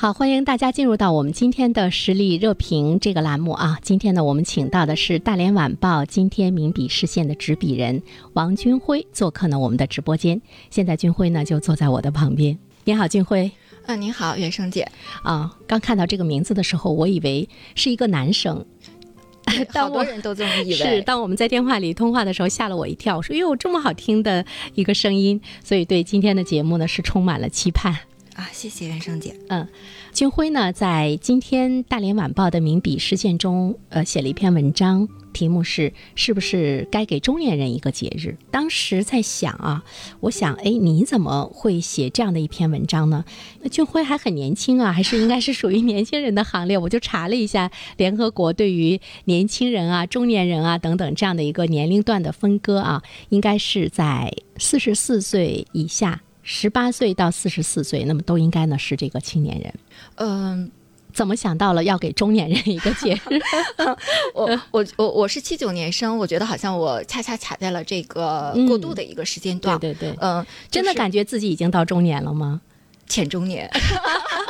好，欢迎大家进入到我们今天的实力热评这个栏目啊。今天呢，我们请到的是大连晚报今天名笔视线的执笔人王军辉做客呢我们的直播间。现在军辉呢就坐在我的旁边。你好，军辉。嗯，您好，袁生姐。啊，刚看到这个名字的时候，我以为是一个男生。好多人都这么以为。是，当我们在电话里通话的时候，吓了我一跳。我说：“哟，这么好听的一个声音。”所以对今天的节目呢，是充满了期盼。啊，谢谢袁生姐。嗯，俊辉呢，在今天《大连晚报》的名笔事件中，呃，写了一篇文章，题目是“是不是该给中年人一个节日？”当时在想啊，我想，哎，你怎么会写这样的一篇文章呢？那俊辉还很年轻啊，还是应该是属于年轻人的行列。我就查了一下联合国对于年轻人啊、中年人啊等等这样的一个年龄段的分割啊，应该是在四十四岁以下。十八岁到四十四岁，那么都应该呢是这个青年人。嗯，怎么想到了要给中年人一个节日？我我我我是七九年生，我觉得好像我恰恰卡在了这个过渡的一个时间段。对对对，嗯，真的感觉自己已经到中年了吗？浅中年，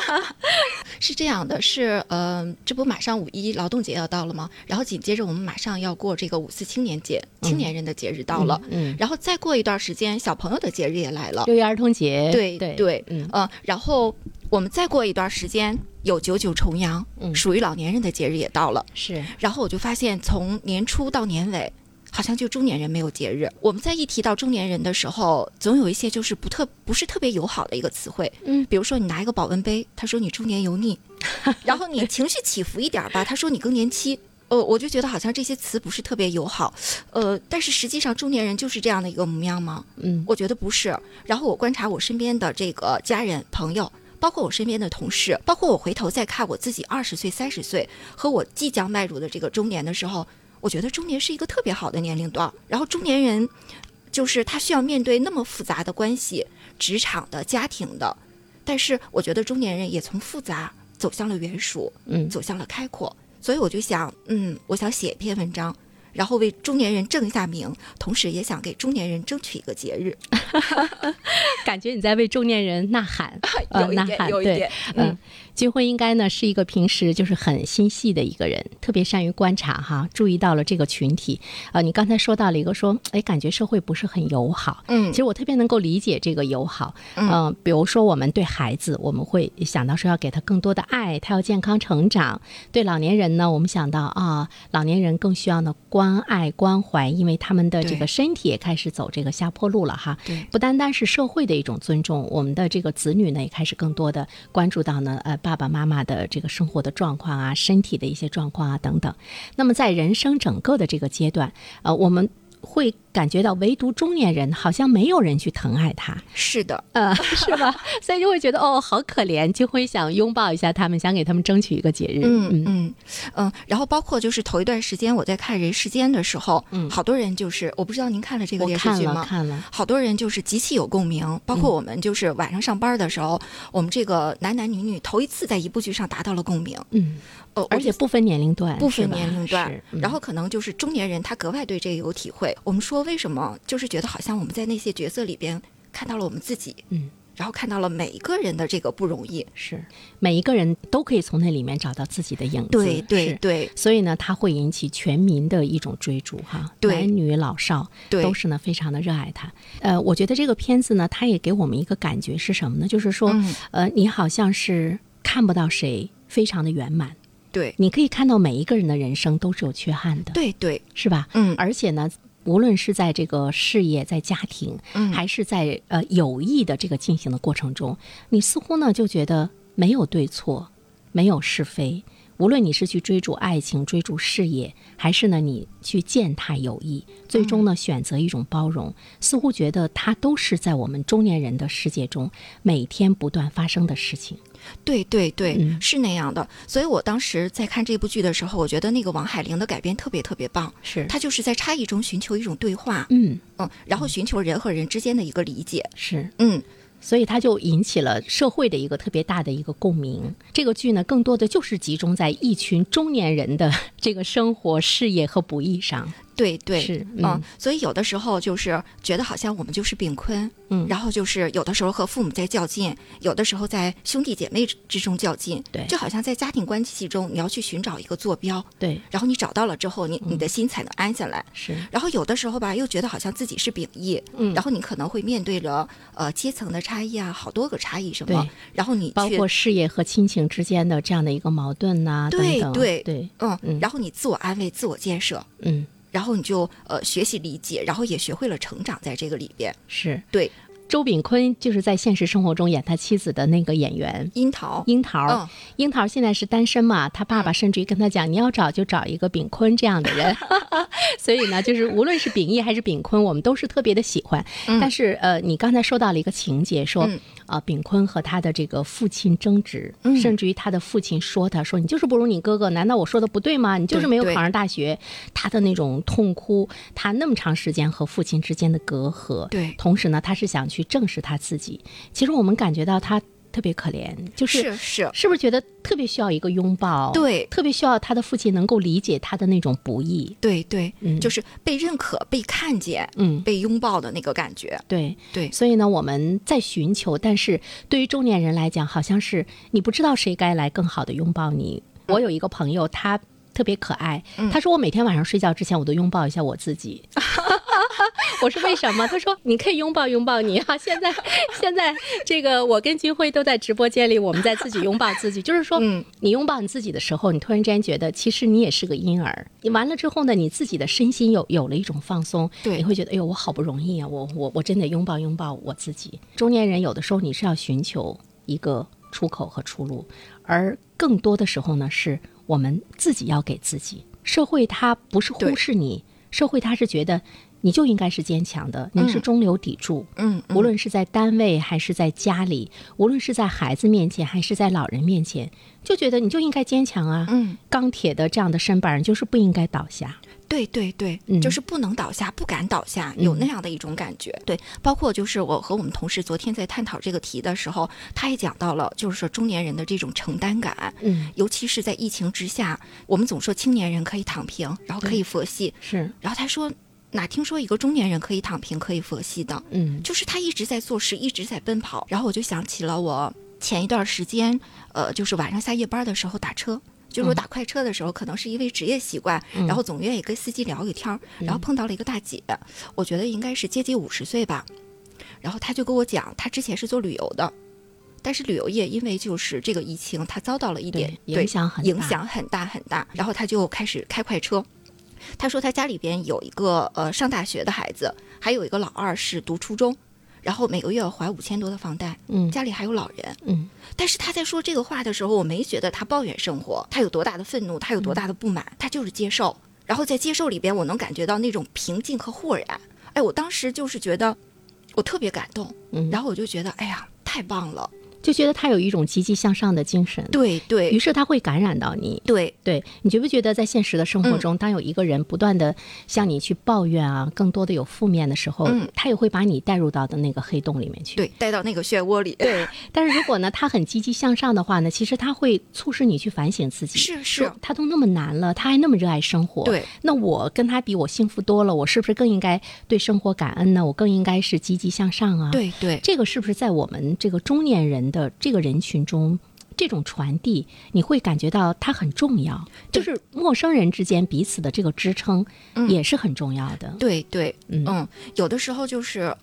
是这样的，是呃，这不马上五一劳动节要到了吗？然后紧接着我们马上要过这个五四青年节，青年人的节日到了，嗯，然后再过一段时间，小朋友的节日也来了，六一儿童节，对对对，嗯然后我们再过一段时间有九九重阳，属于老年人的节日也到了，是，然后我就发现从年初到年尾。好像就中年人没有节日。我们在一提到中年人的时候，总有一些就是不特不是特别友好的一个词汇。嗯，比如说你拿一个保温杯，他说你中年油腻；然后你情绪起伏一点吧，他说你更年期。呃，我就觉得好像这些词不是特别友好。呃，但是实际上中年人就是这样的一个模样吗？嗯，我觉得不是。然后我观察我身边的这个家人朋友，包括我身边的同事，包括我回头再看我自己二十岁、三十岁和我即将迈入的这个中年的时候。我觉得中年是一个特别好的年龄段，然后中年人，就是他需要面对那么复杂的关系，职场的、家庭的，但是我觉得中年人也从复杂走向了圆熟，嗯，走向了开阔，所以我就想，嗯，我想写一篇文章。然后为中年人正一下名，同时也想给中年人争取一个节日，感觉你在为中年人呐喊，有一点，有一点，嗯，金辉应该呢是一个平时就是很心细的一个人，特别善于观察哈，注意到了这个群体。呃，你刚才说到了一个说，哎，感觉社会不是很友好，嗯，其实我特别能够理解这个友好，嗯，比如说我们对孩子，我们会想到说要给他更多的爱，他要健康成长；对老年人呢，我们想到啊，老年人更需要呢关。关爱关怀，因为他们的这个身体也开始走这个下坡路了哈。对，不单单是社会的一种尊重，我们的这个子女呢也开始更多的关注到呢，呃，爸爸妈妈的这个生活的状况啊，身体的一些状况啊等等。那么在人生整个的这个阶段，呃，我们。会感觉到唯独中年人好像没有人去疼爱他，是的，呃，是吧？所以就会觉得哦，好可怜，就会想拥抱一下他们，想给他们争取一个节日。嗯嗯嗯。然后包括就是头一段时间我在看《人世间》的时候，嗯，好多人就是我不知道您看了这个电视剧吗？看了，好多人就是极其有共鸣。包括我们就是晚上上班的时候，我们这个男男女女头一次在一部剧上达到了共鸣。嗯。哦，而且不分年龄段，不分年龄段，然后可能就是中年人，他格外对这个有体会。我们说为什么，就是觉得好像我们在那些角色里边看到了我们自己，嗯，然后看到了每一个人的这个不容易，是。每一个人都可以从那里面找到自己的影子，对对对。所以呢，它会引起全民的一种追逐，哈，男女老少都是呢非常的热爱它。呃，我觉得这个片子呢，它也给我们一个感觉是什么呢？就是说，呃，你好像是看不到谁非常的圆满。对，你可以看到每一个人的人生都是有缺憾的，对对，是吧？嗯，而且呢，无论是在这个事业、在家庭，嗯，还是在呃友谊的这个进行的过程中，你似乎呢就觉得没有对错，没有是非，无论你是去追逐爱情、追逐事业，还是呢你去践踏友谊，最终呢选择一种包容，似乎觉得它都是在我们中年人的世界中每天不断发生的事情。对对对，是那样的。所以我当时在看这部剧的时候，我觉得那个王海玲的改编特别特别棒。是，她就是在差异中寻求一种对话。嗯嗯，然后寻求人和人之间的一个理解。是，嗯。所以它就引起了社会的一个特别大的一个共鸣。这个剧呢，更多的就是集中在一群中年人的 这个生活、事业和不易上。对对是嗯，所以有的时候就是觉得好像我们就是炳坤，嗯，然后就是有的时候和父母在较劲，有的时候在兄弟姐妹之中较劲，对，就好像在家庭关系中，你要去寻找一个坐标，对，然后你找到了之后，你你的心才能安下来，是。然后有的时候吧，又觉得好像自己是秉义，嗯，然后你可能会面对着呃阶层的差异啊，好多个差异什么，然后你包括事业和亲情之间的这样的一个矛盾呐，对对对，嗯，然后你自我安慰、自我建设，嗯。然后你就呃学习理解，然后也学会了成长，在这个里边是对。周炳坤就是在现实生活中演他妻子的那个演员樱桃，樱桃，樱桃现在是单身嘛？他爸爸甚至于跟他讲，你要找就找一个炳坤这样的人。所以呢，就是无论是秉义还是炳坤，我们都是特别的喜欢。但是呃，你刚才说到了一个情节，说啊，炳坤和他的这个父亲争执，甚至于他的父亲说他说你就是不如你哥哥，难道我说的不对吗？你就是没有考上大学。他的那种痛哭，他那么长时间和父亲之间的隔阂，对，同时呢，他是想去。正视他自己，其实我们感觉到他特别可怜，就是是是，是不是觉得特别需要一个拥抱？对，特别需要他的父亲能够理解他的那种不易。对对，嗯，就是被认可、被看见、嗯，被拥抱的那个感觉。对对，所以呢，我们在寻求，但是对于中年人来讲，好像是你不知道谁该来更好的拥抱你。我有一个朋友，他特别可爱，他说我每天晚上睡觉之前，我都拥抱一下我自己。我说为什么？他说你可以拥抱拥抱你哈。现在现在这个我跟金辉都在直播间里，我们在自己拥抱自己。就是说，你拥抱你自己的时候，你突然之间觉得其实你也是个婴儿。你完了之后呢，你自己的身心有有了一种放松，对，你会觉得哎呦，我好不容易啊，我我我真得拥抱拥抱我自己。中年人有的时候你是要寻求一个出口和出路，而更多的时候呢，是我们自己要给自己。社会它不是忽视你，社会它是觉得。你就应该是坚强的，你是中流砥柱。嗯，无论是在单位还是在家里，无论是在孩子面前还是在老人面前，就觉得你就应该坚强啊。嗯，钢铁的这样的身板就是不应该倒下。对对对，就是不能倒下，不敢倒下，有那样的一种感觉。对，包括就是我和我们同事昨天在探讨这个题的时候，他也讲到了，就是说中年人的这种承担感。嗯，尤其是在疫情之下，我们总说青年人可以躺平，然后可以佛系。是，然后他说。哪听说一个中年人可以躺平，可以佛系的？嗯，就是他一直在做事，一直在奔跑。然后我就想起了我前一段时间，呃，就是晚上下夜班的时候打车，就是我打快车的时候，可能是因为职业习惯，然后总愿意跟司机聊个天儿，然后碰到了一个大姐，我觉得应该是接近五十岁吧。然后他就跟我讲，他之前是做旅游的，但是旅游业因为就是这个疫情，他遭到了一点影响很影响很大很大。然后他就开始开快车。他说他家里边有一个呃上大学的孩子，还有一个老二是读初中，然后每个月要还五千多的房贷，嗯，家里还有老人，嗯。但是他在说这个话的时候，我没觉得他抱怨生活，他有多大的愤怒，他有多大的不满，他就是接受。然后在接受里边，我能感觉到那种平静和豁然。哎，我当时就是觉得我特别感动，嗯，然后我就觉得哎呀，太棒了。就觉得他有一种积极向上的精神，对对。于是他会感染到你，对。对，你觉不觉得在现实的生活中，当有一个人不断的向你去抱怨啊，更多的有负面的时候，他也会把你带入到的那个黑洞里面去，对，带到那个漩涡里。对，但是如果呢，他很积极向上的话呢，其实他会促使你去反省自己，是是，他都那么难了，他还那么热爱生活，对，那我跟他比，我幸福多了，我是不是更应该对生活感恩呢？我更应该是积极向上啊？对对，这个是不是在我们这个中年人的这个人群？中，这种传递你会感觉到它很重要，就是陌生人之间彼此的这个支撑也是很重要的。对对，嗯，有的时候就是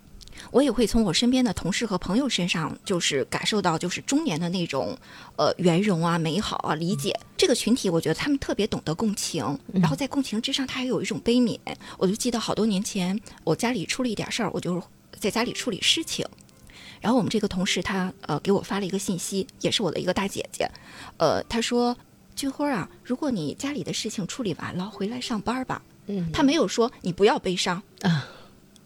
我也会从我身边的同事和朋友身上，就是感受到就是中年的那种呃圆融啊、美好啊、理解这个群体。我觉得他们特别懂得共情，然后在共情之上，他还有一种悲悯。我就记得好多年前，我家里出了一点事儿，我就在家里处理事情。然后我们这个同事他呃给我发了一个信息，也是我的一个大姐姐，呃，她说俊辉啊，如果你家里的事情处理完了，回来上班吧。嗯，他没有说你不要悲伤啊。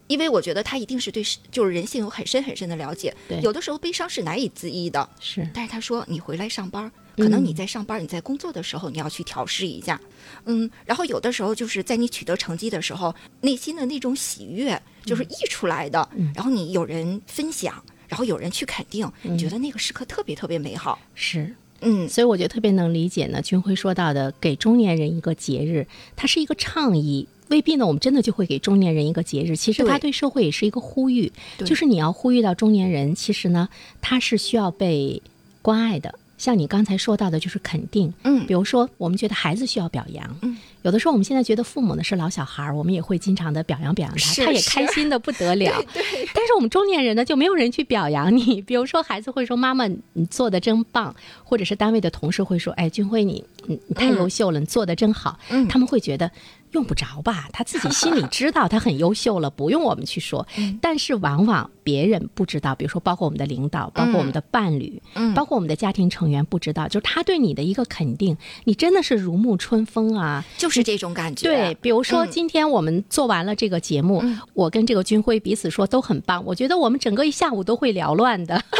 因为我觉得他一定是对就是人性有很深很深的了解。对，有的时候悲伤是难以自抑的。是，但是他说你回来上班，可能你在上班，你在工作的时候你要去调试一下。嗯，然后有的时候就是在你取得成绩的时候，内心的那种喜悦就是溢出来的。嗯，然后你有人分享，然后有人去肯定，你觉得那个时刻特别特别美好。是，嗯，所以我觉得特别能理解呢。军辉说到的给中年人一个节日，它是一个倡议。未必呢，我们真的就会给中年人一个节日。其实他对社会也是一个呼吁，就是你要呼吁到中年人，其实呢，他是需要被关爱的。像你刚才说到的，就是肯定，嗯，比如说我们觉得孩子需要表扬，嗯，有的时候我们现在觉得父母呢是老小孩儿，我们也会经常的表扬表扬他，他也开心的不得 了。对，但是我们中年人呢，就没有人去表扬你。比如说孩子会说：“妈妈，你做的真棒。”或者是单位的同事会说：“哎，军辉，你你太优秀了，你做的真好。”嗯，他们会觉得。用不着吧，他自己心里 知道他很优秀了，不用我们去说。但是往往别人不知道，比如说包括我们的领导，包括我们的伴侣，包括我们的家庭成员不知道，就是他对你的一个肯定，你真的是如沐春风啊，就是这种感觉。对，比如说今天我们做完了这个节目，我跟这个军辉彼此说都很棒，我觉得我们整个一下午都会缭乱的。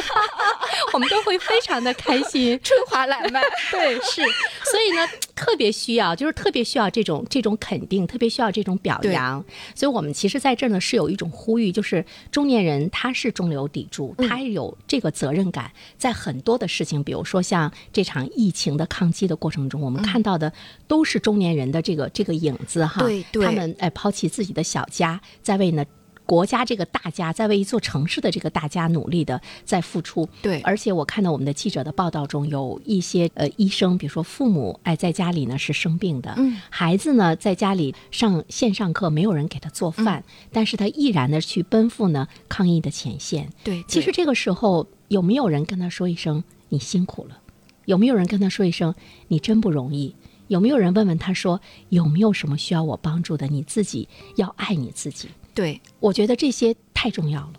我们都会非常的开心，春华来脉。对，是，所以呢，特别需要，就是特别需要这种这种肯定，特别需要这种表扬。所以，我们其实在这儿呢是有一种呼吁，就是中年人他是中流砥柱，他有这个责任感，在很多的事情，比如说像这场疫情的抗击的过程中，我们看到的都是中年人的这个这个影子哈。对，他们哎抛弃自己的小家，在为呢。国家这个大家在为一座城市的这个大家努力的在付出，对，而且我看到我们的记者的报道中有一些呃医生，比如说父母哎在家里呢是生病的，嗯，孩子呢在家里上线上课，没有人给他做饭，但是他毅然的去奔赴呢抗疫的前线，对，其实这个时候有没有人跟他说一声你辛苦了？有没有人跟他说一声你真不容易？有没有人问问他说有没有什么需要我帮助的？你自己要爱你自己。对，我觉得这些太重要了，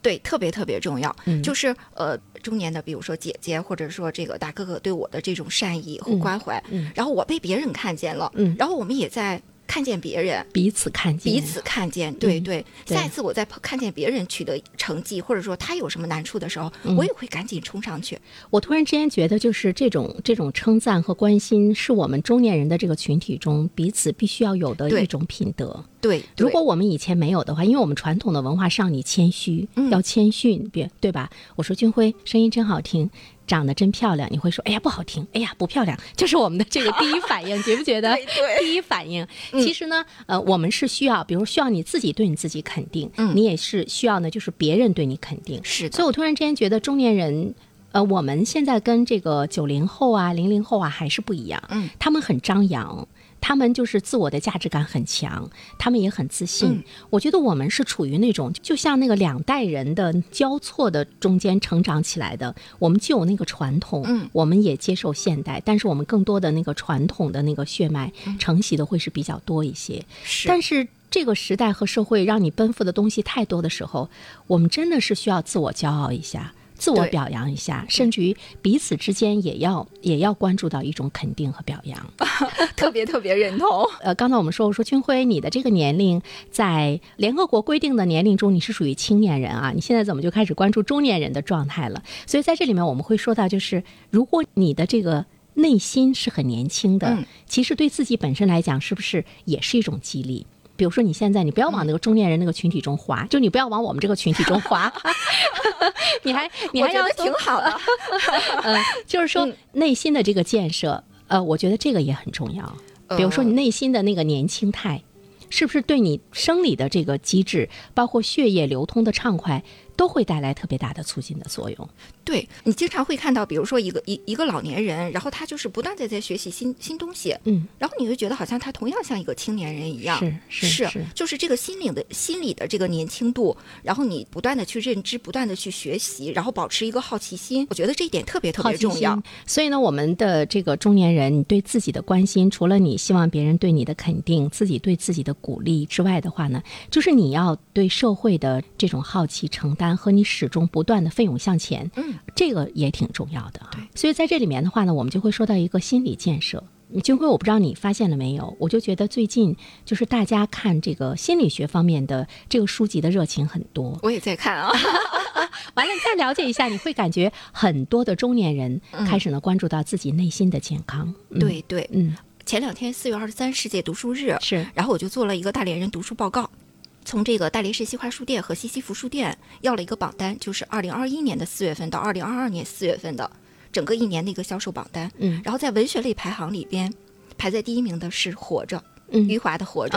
对，特别特别重要。嗯，就是呃，中年的，比如说姐姐，或者说这个大哥哥对我的这种善意和关怀，嗯，然后我被别人看见了，嗯，然后我们也在。看见别人，彼此看见，彼此看见，对对。下一次我在看见别人取得成绩，或者说他有什么难处的时候，我也会赶紧冲上去。我突然之间觉得，就是这种这种称赞和关心，是我们中年人的这个群体中彼此必须要有的一种品德。对，如果我们以前没有的话，因为我们传统的文化上，你谦虚，要谦逊，别对吧？我说军辉声音真好听。长得真漂亮，你会说，哎呀不好听，哎呀不漂亮，就是我们的这个第一反应，觉不觉得？第一反应，其实呢，呃，我们是需要，比如需要你自己对你自己肯定，嗯，你也是需要呢，就是别人对你肯定，是的。所以我突然之间觉得，中年人，呃，我们现在跟这个九零后啊、零零后啊还是不一样，嗯，他们很张扬。他们就是自我的价值感很强，他们也很自信。我觉得我们是处于那种就像那个两代人的交错的中间成长起来的。我们既有那个传统，嗯，我们也接受现代，但是我们更多的那个传统的那个血脉承袭的会是比较多一些。是，但是这个时代和社会让你奔赴的东西太多的时候，我们真的是需要自我骄傲一下。自我表扬一下，甚至于彼此之间也要也要关注到一种肯定和表扬，特别特别认同。呃，刚才我们说，我说军辉，你的这个年龄在联合国规定的年龄中，你是属于青年人啊，你现在怎么就开始关注中年人的状态了？所以在这里面我们会说到，就是如果你的这个内心是很年轻的，其实对自己本身来讲，是不是也是一种激励？比如说，你现在你不要往那个中年人那个群体中滑，就你不要往我们这个群体中滑，你还你还要挺好的，嗯，就是说内心的这个建设，呃，我觉得这个也很重要。比如说你内心的那个年轻态，是不是对你生理的这个机制，包括血液流通的畅快？都会带来特别大的促进的作用。对你经常会看到，比如说一个一一个老年人，然后他就是不断的在学习新新东西，嗯，然后你会觉得好像他同样像一个青年人一样，是是是，就是这个心灵的心理的这个年轻度，然后你不断的去认知，不断的去学习，然后保持一个好奇心，我觉得这一点特别特别重要。所以呢，我们的这个中年人，你对自己的关心，除了你希望别人对你的肯定，自己对自己的鼓励之外的话呢，就是你要对社会的这种好奇承担。单和你始终不断的奋勇向前，嗯，这个也挺重要的。对，所以在这里面的话呢，我们就会说到一个心理建设。金辉，我不知道你发现了没有，我就觉得最近就是大家看这个心理学方面的这个书籍的热情很多。我也在看啊。完了，再了解一下，你会感觉很多的中年人开始呢关注到自己内心的健康。对对，嗯。前两天四月二十三世界读书日是，然后我就做了一个大连人读书报告，从这个大连市西华书店和西西弗书店要了一个榜单，就是二零二一年的四月份到二零二二年四月份的整个一年的一个销售榜单。嗯，然后在文学类排行里边，排在第一名的是《活着》，余华的《活着》。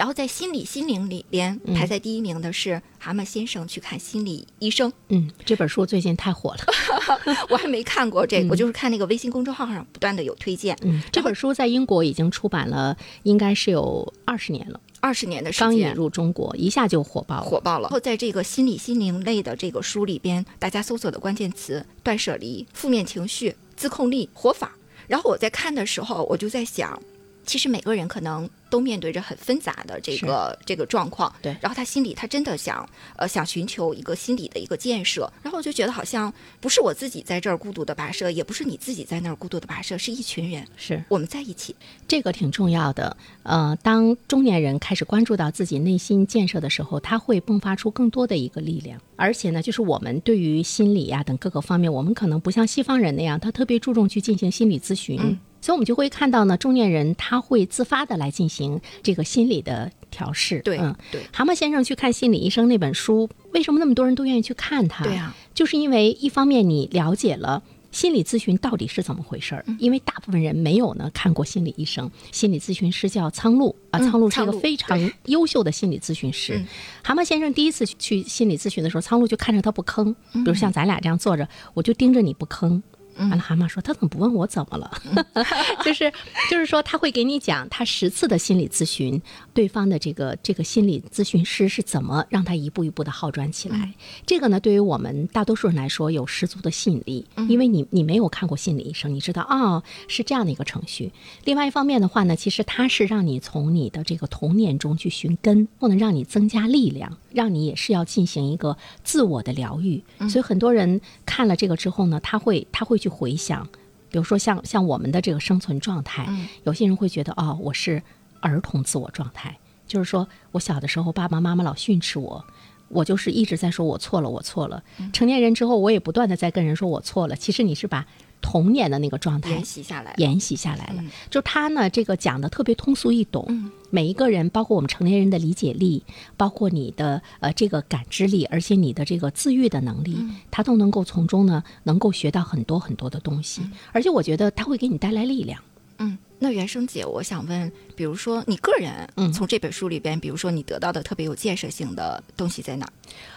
然后在心理心灵里边排在第一名的是蛤蟆先生去看心理医生。嗯，这本书最近太火了，我还没看过这个，我就是看那个微信公众号上不断的有推荐。嗯，这本书在英国已经出版了，应该是有二十年了，二十年的时间刚引入中国，一下就火爆了火爆了。然后在这个心理心灵类的这个书里边，大家搜索的关键词：断舍离、负面情绪、自控力、活法。然后我在看的时候，我就在想。其实每个人可能都面对着很纷杂的这个这个状况，对。然后他心里他真的想呃想寻求一个心理的一个建设，然后我就觉得好像不是我自己在这儿孤独的跋涉，也不是你自己在那儿孤独的跋涉，是一群人，是我们在一起，这个挺重要的。呃，当中年人开始关注到自己内心建设的时候，他会迸发出更多的一个力量，而且呢，就是我们对于心理呀等各个方面，我们可能不像西方人那样，他特别注重去进行心理咨询。所以，我们就会看到呢，中年人他会自发的来进行这个心理的调试。对，嗯，对。蛤蟆先生去看心理医生那本书，为什么那么多人都愿意去看它？对啊，就是因为一方面你了解了心理咨询到底是怎么回事儿，因为大部分人没有呢看过心理医生。心理咨询师叫苍鹭啊，苍鹭是一个非常优秀的心理咨询师。蛤蟆先生第一次去心理咨询的时候，苍鹭就看着他不吭，比如像咱俩这样坐着，我就盯着你不吭。完了，蛤蟆说：“他怎么不问我怎么了？就是，就是说，他会给你讲他十次的心理咨询，对方的这个这个心理咨询师是怎么让他一步一步的好转起来。这个呢，对于我们大多数人来说有十足的吸引力，因为你你没有看过心理医生，你知道啊是这样的一个程序。另外一方面的话呢，其实它是让你从你的这个童年中去寻根，不能让你增加力量，让你也是要进行一个自我的疗愈。所以很多人看了这个之后呢，他会他会去。”回想，比如说像像我们的这个生存状态，有些人会觉得哦，我是儿童自我状态，就是说我小的时候爸爸妈妈老训斥我，我就是一直在说我错了，我错了。成年人之后，我也不断的在跟人说我错了。其实你是把。童年的那个状态沿袭下来，沿袭下来了。就他呢，这个讲的特别通俗易懂，每一个人，包括我们成年人的理解力，包括你的呃这个感知力，而且你的这个自愈的能力，他都能够从中呢，能够学到很多很多的东西。而且我觉得他会给你带来力量。嗯，那原生姐，我想问，比如说你个人，嗯从这本书里边，比如说你得到的特别有建设性的东西在哪？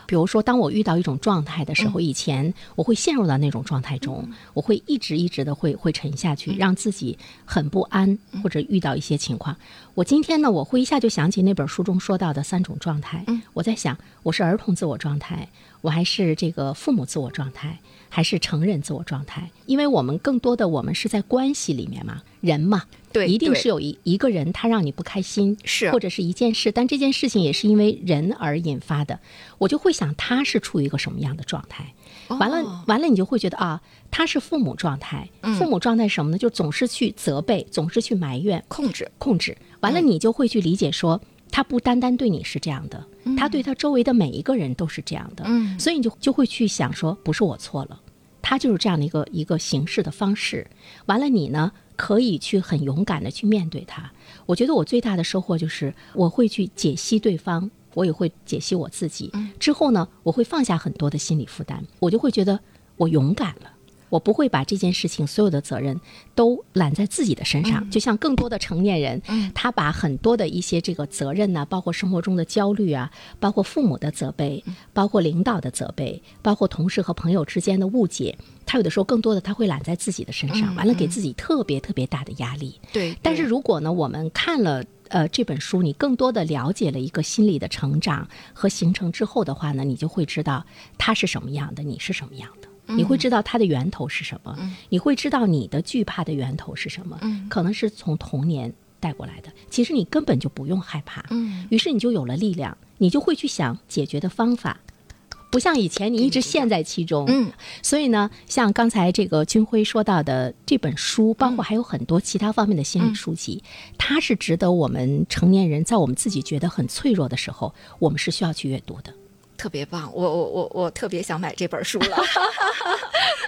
比如说，当我遇到一种状态的时候，以前我会陷入到那种状态中，我会一直一直的会会沉下去，让自己很不安，或者遇到一些情况。我今天呢，我会一下就想起那本书中说到的三种状态。我在想，我是儿童自我状态，我还是这个父母自我状态。还是成人自我状态，因为我们更多的我们是在关系里面嘛，人嘛，对，一定是有一一个人他让你不开心，是。或者是一件事，但这件事情也是因为人而引发的，我就会想他是处于一个什么样的状态，完了完了，你就会觉得啊，他是父母状态，父母状态什么呢？就总是去责备，总是去埋怨，控制。控制，完了你就会去理解说。他不单单对你是这样的，他对他周围的每一个人都是这样的，所以你就就会去想说，不是我错了，他就是这样的一个一个形式的方式。完了，你呢可以去很勇敢的去面对他。我觉得我最大的收获就是我会去解析对方，我也会解析我自己。之后呢，我会放下很多的心理负担，我就会觉得我勇敢了。我不会把这件事情所有的责任都揽在自己的身上，就像更多的成年人，他把很多的一些这个责任呢，包括生活中的焦虑啊，包括父母的责备，包括领导的责备，包括同事和朋友之间的误解，他有的时候更多的他会揽在自己的身上，完了给自己特别特别大的压力。对，但是如果呢，我们看了呃这本书，你更多的了解了一个心理的成长和形成之后的话呢，你就会知道他是什么样的，你是什么样的。你会知道它的源头是什么，你会知道你的惧怕的源头是什么，可能是从童年带过来的。其实你根本就不用害怕，于是你就有了力量，你就会去想解决的方法。不像以前你一直陷在其中。嗯，所以呢，像刚才这个军辉说到的这本书，包括还有很多其他方面的心理书籍，它是值得我们成年人在我们自己觉得很脆弱的时候，我们是需要去阅读的。特别棒，我我我我特别想买这本书了。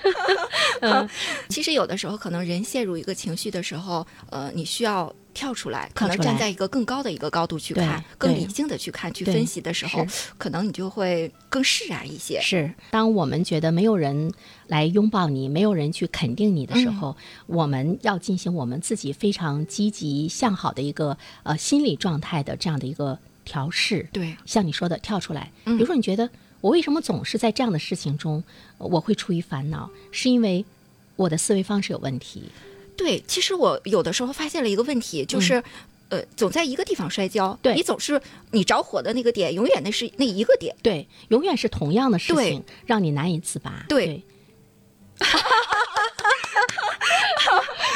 嗯，其实有的时候可能人陷入一个情绪的时候，呃，你需要跳出来，可能站在一个更高的一个高度去看，更理性的去看、去分析的时候，可能你就会更释然一些。是，当我们觉得没有人来拥抱你，没有人去肯定你的时候，我们要进行我们自己非常积极向好的一个呃心理状态的这样的一个。调试对，像你说的跳出来，比如说你觉得我为什么总是在这样的事情中，我会出于烦恼，是因为我的思维方式有问题。对，其实我有的时候发现了一个问题，就是，呃，总在一个地方摔跤，对你总是你着火的那个点，永远那是那一个点，对，永远是同样的事情让你难以自拔。对，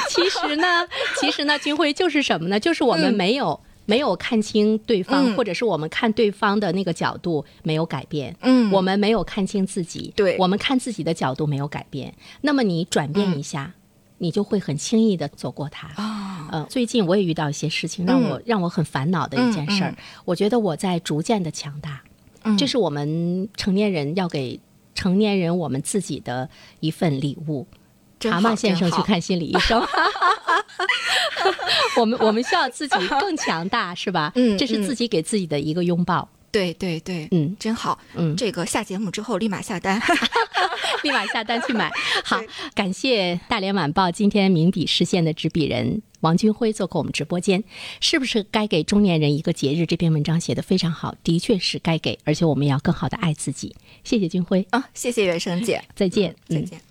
其实呢，其实呢，军辉就是什么呢？就是我们没有。没有看清对方，或者是我们看对方的那个角度没有改变。嗯，我们没有看清自己，对，我们看自己的角度没有改变。那么你转变一下，你就会很轻易的走过它。啊，呃，最近我也遇到一些事情，让我让我很烦恼的一件事儿。我觉得我在逐渐的强大，这是我们成年人要给成年人我们自己的一份礼物。蛤蟆先生去看心理医生。我们我们需要自己更强大，是吧？嗯，这是自己给自己的一个拥抱。对对对，嗯，真好。嗯，这个下节目之后立马下单，立马下单去买。好，感谢大连晚报今天名笔视线的执笔人王军辉做客我们直播间。是不是该给中年人一个节日？这篇文章写的非常好，的确是该给，而且我们要更好的爱自己。谢谢军辉啊，谢谢袁生姐，再见，再见。